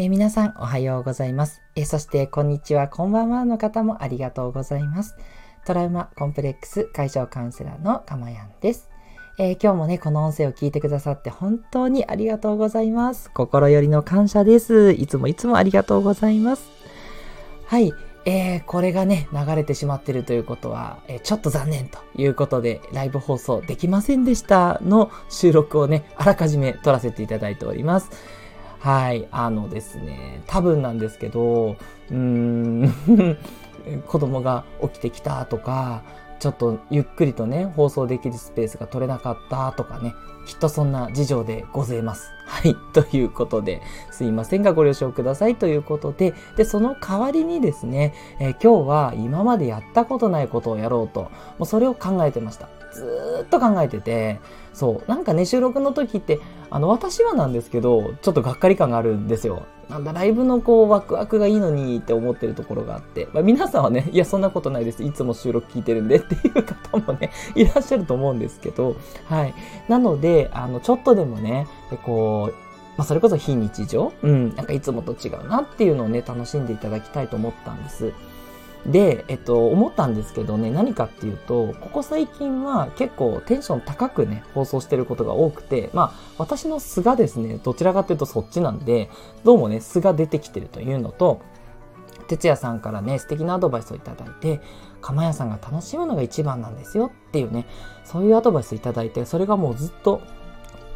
えー、皆さんおはようございます、えー、そしてこんにちは、こんばんはの方もありがとうございます。トラウマコンプレックス解消カウンセラーのかまやんです。えー、今日もね、この音声を聞いてくださって本当にありがとうございます。心よりの感謝です。いつもいつもありがとうございます。はい。えー、これがね、流れてしまってるということは、えー、ちょっと残念ということで、ライブ放送できませんでしたの収録をね、あらかじめ撮らせていただいております。はい、あのですね、多分なんですけど、うーん 子供が起きてきたとか、ちょっとゆっくりとね、放送できるスペースが取れなかったとかね、きっとそんな事情でございます。はい。ということで、すいませんがご了承くださいということで、で、その代わりにですね、えー、今日は今までやったことないことをやろうと、もうそれを考えてました。ずっと考えてて、そう、なんかね、収録の時って、あの、私はなんですけど、ちょっとがっかり感があるんですよ。なんだ、ライブのこう、ワクワクがいいのにって思ってるところがあって、まあ、皆さんはね、いや、そんなことないです。いつも収録聞いてるんで っていう方もね、いらっしゃると思うんですけど、はい。なので、あの、ちょっとでもね、こう、まあ、それこそ非日常？うん、なんかいつもと違うなっていうのをね、楽しんでいただきたいと思ったんです。で、えっと、思ったんですけどね、何かっていうと、ここ最近は結構テンション高くね、放送してることが多くて、まあ、私の素がですね、どちらかというとそっちなんで、どうもね、素が出てきてるというのと、哲也さんからね、素敵なアドバイスをいただいて、釜屋さんが楽しむのが一番なんですよっていうね、そういうアドバイスいただいて、それがもうずっと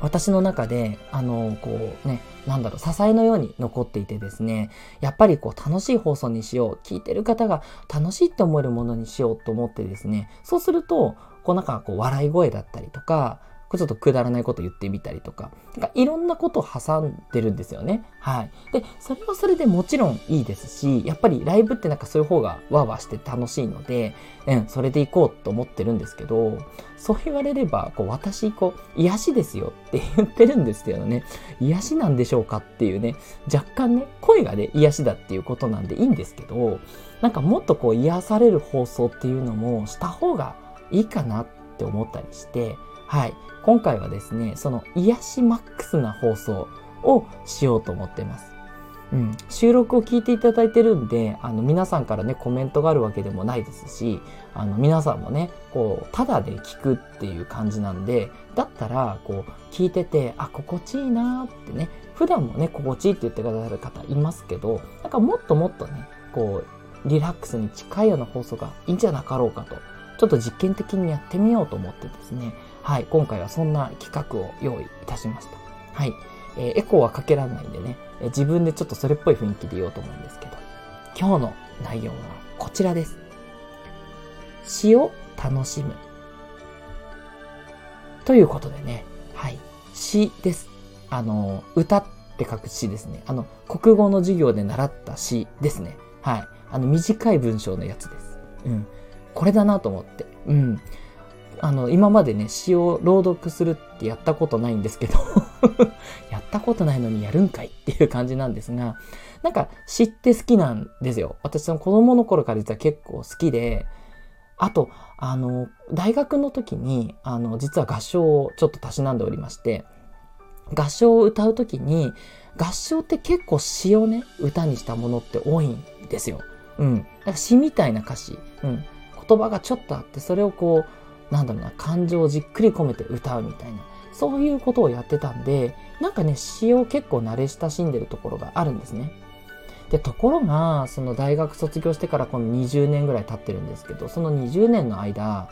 私の中で、あの、こうね、なんだろう、支えのように残っていてですね、やっぱりこう楽しい放送にしよう、聞いてる方が楽しいって思えるものにしようと思ってですね、そうすると、こうなんかこう笑い声だったりとか、ちょっとくだらないこと言ってみたりとか、なんかいろんなことを挟んでるんですよね。はい。で、それはそれでもちろんいいですし、やっぱりライブってなんかそういう方がワーワーして楽しいので、うん、それで行こうと思ってるんですけど、そう言われれば、こう、私、こう、癒しですよって言ってるんですけどね、癒しなんでしょうかっていうね、若干ね、声がね、癒しだっていうことなんでいいんですけど、なんかもっとこう、癒される放送っていうのもした方がいいかなって思ったりして、はい。今回はですね、その癒しマックスな放送をしようと思ってます。うん、収録を聞いていただいてるんで、あの皆さんからね、コメントがあるわけでもないですし、あの皆さんもね、こう、ただで聞くっていう感じなんで、だったら、こう、聞いてて、あ、心地いいなってね、普段もね、心地いいって言ってくださる方いますけど、なんかもっともっとね、こう、リラックスに近いような放送がいいんじゃなかろうかと、ちょっと実験的にやってみようと思ってですね、はい、今回はそんな企画を用意いたしました。はい。えー、エコーはかけられないんでね、えー、自分でちょっとそれっぽい雰囲気で言おうと思うんですけど、今日の内容はこちらです。詩を楽しむ。ということでね、はい。詩です。あの、歌って書く詩ですね。あの、国語の授業で習った詩ですね。はい。あの、短い文章のやつです。うん。これだなと思って。うん。あの、今までね、詩を朗読するってやったことないんですけど やったことないのにやるんかいっていう感じなんですが、なんか詩って好きなんですよ。私の子供の頃から実は結構好きで、あと、あの、大学の時に、あの、実は合唱をちょっとたしなんでおりまして、合唱を歌う時に、合唱って結構詩をね、歌にしたものって多いんですよ。うん。だから詩みたいな歌詞、うん。言葉がちょっとあって、それをこう、なんだろうな、感情をじっくり込めて歌うみたいな、そういうことをやってたんで、なんかね、詩を結構慣れ親しんでるところがあるんですね。で、ところが、その大学卒業してからこの20年ぐらい経ってるんですけど、その20年の間、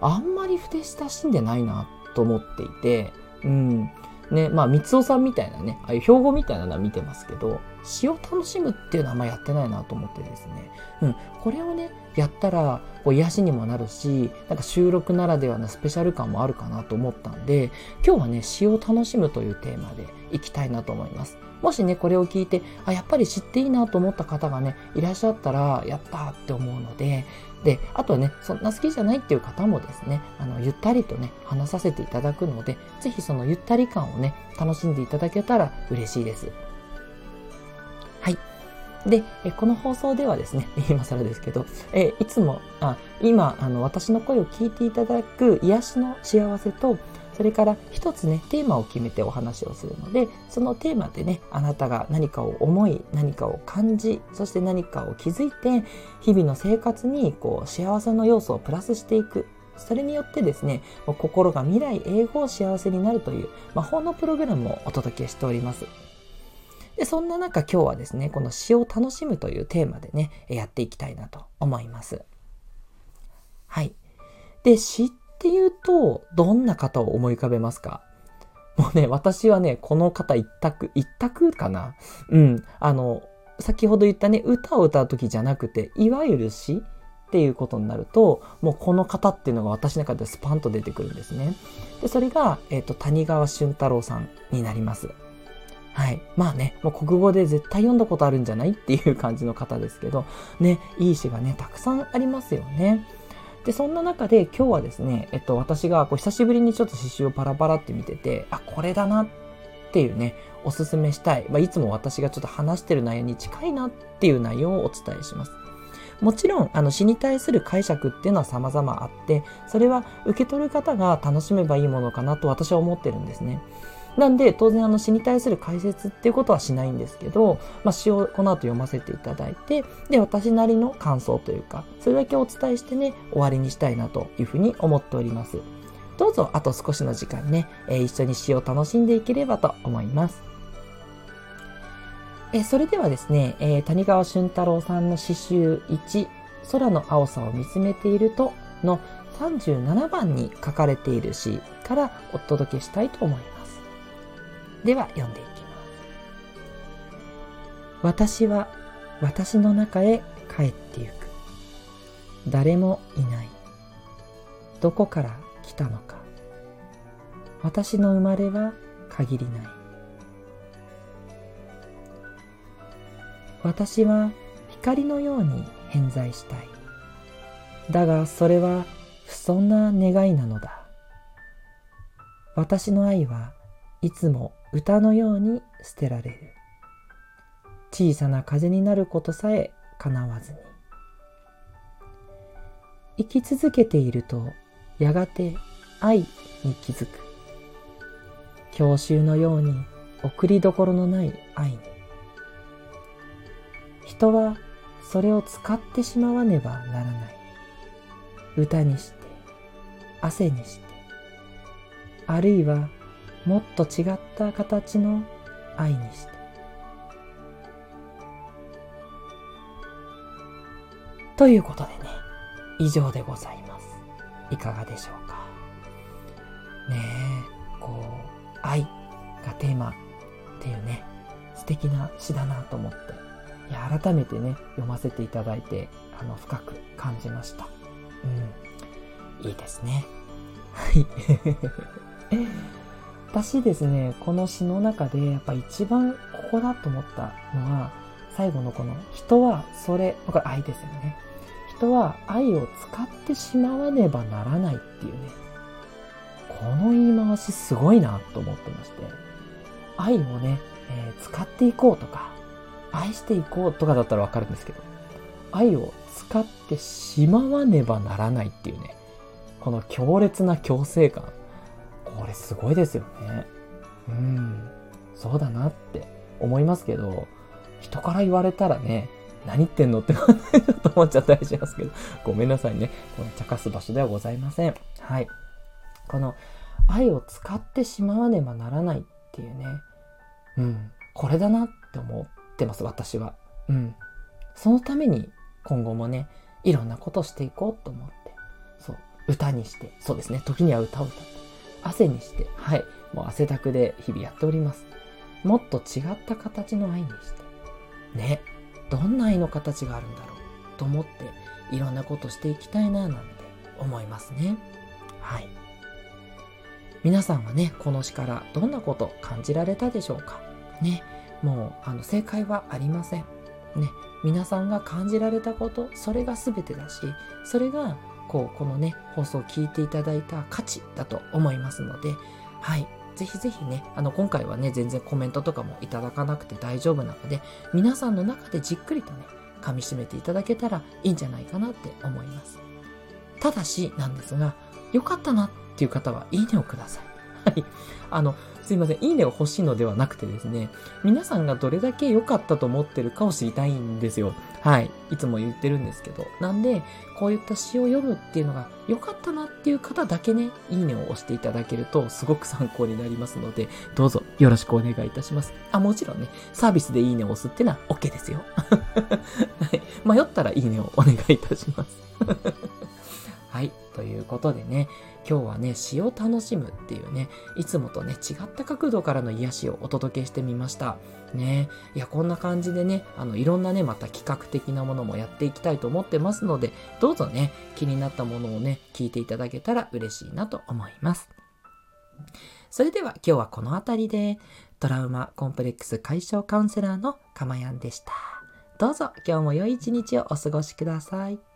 あんまり筆親しんでないなと思っていて、うん。ね、まあ、三尾さんみたいなね、ああいう標語みたいなのは見てますけど、詩を楽しむっていうのはあんまやってないなと思ってですね。うん。これをね、やったら、こう癒しにもなるし、なんか収録ならではのスペシャル感もあるかなと思ったんで、今日はね、詩を楽しむというテーマでいきたいなと思います。もしね、これを聞いて、あ、やっぱり知っていいなと思った方がね、いらっしゃったら、やったって思うので、で、あとはね、そんな好きじゃないっていう方もですね、あの、ゆったりとね、話させていただくので、ぜひそのゆったり感をね、楽しんでいただけたら嬉しいです。で、えこの放送ではですね、今更ですけど、えいつも、あ今あの、私の声を聞いていただく癒しの幸せと、それから一つね、テーマを決めてお話をするので、そのテーマでね、あなたが何かを思い、何かを感じ、そして何かを気づいて、日々の生活にこう幸せの要素をプラスしていく。それによってですね、心が未来永劫幸せになるという魔法のプログラムをお届けしております。で、そんな中今日はですね、この詩を楽しむというテーマでね、やっていきたいなと思います。はい。で、詩っていうと、どんな方を思い浮かべますか？もうね、私はね、この方一択、一択かな？うん。あの、先ほど言ったね、歌を歌う時じゃなくて、いわゆる詩っていうことになると、もうこの方っていうのが私の中でスパンと出てくるんですね。で、それが、えっ、ー、と、谷川俊太郎さんになります。はい。まあね、もう国語で絶対読んだことあるんじゃないっていう感じの方ですけど、ね、いい詩がね、たくさんありますよね。で、そんな中で今日はですね、えっと、私がこう久しぶりにちょっと詩集をパラパラって見てて、あ、これだなっていうね、おすすめしたい。まあ、いつも私がちょっと話してる内容に近いなっていう内容をお伝えします。もちろん、あの、詩に対する解釈っていうのは様々あって、それは受け取る方が楽しめばいいものかなと私は思ってるんですね。なんで、当然あの詩に対する解説っていうことはしないんですけど、まあ、詩をこの後読ませていただいて、で、私なりの感想というか、それだけお伝えしてね、終わりにしたいなというふうに思っております。どうぞ、あと少しの時間ね、えー、一緒に詩を楽しんでいければと思います。えー、それではですね、えー、谷川俊太郎さんの詩集1、空の青さを見つめているとの37番に書かれている詩からお届けしたいと思います。では読んでいきます。私は私の中へ帰ってゆく。誰もいない。どこから来たのか。私の生まれは限りない。私は光のように偏在したい。だがそれは不遜な願いなのだ。私の愛はいつも歌のように捨てられる。小さな風になることさえ叶わずに。生き続けているとやがて愛に気づく。郷愁のように送りどころのない愛に。人はそれを使ってしまわねばならない。歌にして汗にしてあるいはもっと違った形の愛にして。ということでね以上でございます。いかがでしょうか。ねえこう愛がテーマっていうね素敵な詩だなと思っていや改めてね読ませていただいてあの深く感じました。うん。いいですね。はい。私ですね、この詩の中でやっぱ一番ここだと思ったのは、最後のこの人はそれ、これ愛ですよね。人は愛を使ってしまわねばならないっていうね、この言い回しすごいなと思ってまして、愛をね、えー、使っていこうとか、愛していこうとかだったらわかるんですけど、愛を使ってしまわねばならないっていうね、この強烈な強制感。これすごいですよね。うん。そうだなって思いますけど、人から言われたらね、何言ってんのってちょっと思っちゃったりしますけど、ごめんなさいね。この茶化す場所ではございません。はい。この愛を使ってしまわねばならないっていうね、うん、これだなって思ってます、私は。うん。そのために今後もね、いろんなことしていこうと思って、そう、歌にして、そうですね、時には歌を歌って、汗にして、はい、もう汗だくで日々やっております。もっと違った形の愛にして、ね、どんな愛の形があるんだろうと思って、いろんなことしていきたいななんて思いますね。はい。皆さんはね、この詩からどんなこと感じられたでしょうか？ね、もう、あの、正解はありません。ね、皆さんが感じられたこと、それが全てだし、それがこうこのね放送を聞いていただいた価値だと思いますのではい。ぜひぜひねあの今回はね全然コメントとかもいただかなくて大丈夫なので皆さんの中でじっくりとね噛みしめていただけたらいいんじゃないかなって思います。ただしなんですが良かったなっていう方はいいねをください。はい。あの、すいません。いいねが欲しいのではなくてですね、皆さんがどれだけ良かったと思ってるかを知りたいんですよ。はい。いつも言ってるんですけど。なんで、こういった詩を読むっていうのが良かったなっていう方だけね、いいねを押していただけるとすごく参考になりますので、どうぞよろしくお願いいたします。あ、もちろんね、サービスでいいねを押すっていうのは OK ですよ。はい。迷ったらいいねをお願いいたします。はい。ということでね、今日はね、詩を楽しむっていうね、いつもとね、違った角度からの癒しをお届けしてみました。ね。いや、こんな感じでね、あの、いろんなね、また企画的なものもやっていきたいと思ってますので、どうぞね、気になったものをね、聞いていただけたら嬉しいなと思います。それでは今日はこの辺りで、トラウマコンプレックス解消カウンセラーのかまやんでした。どうぞ今日も良い一日をお過ごしください。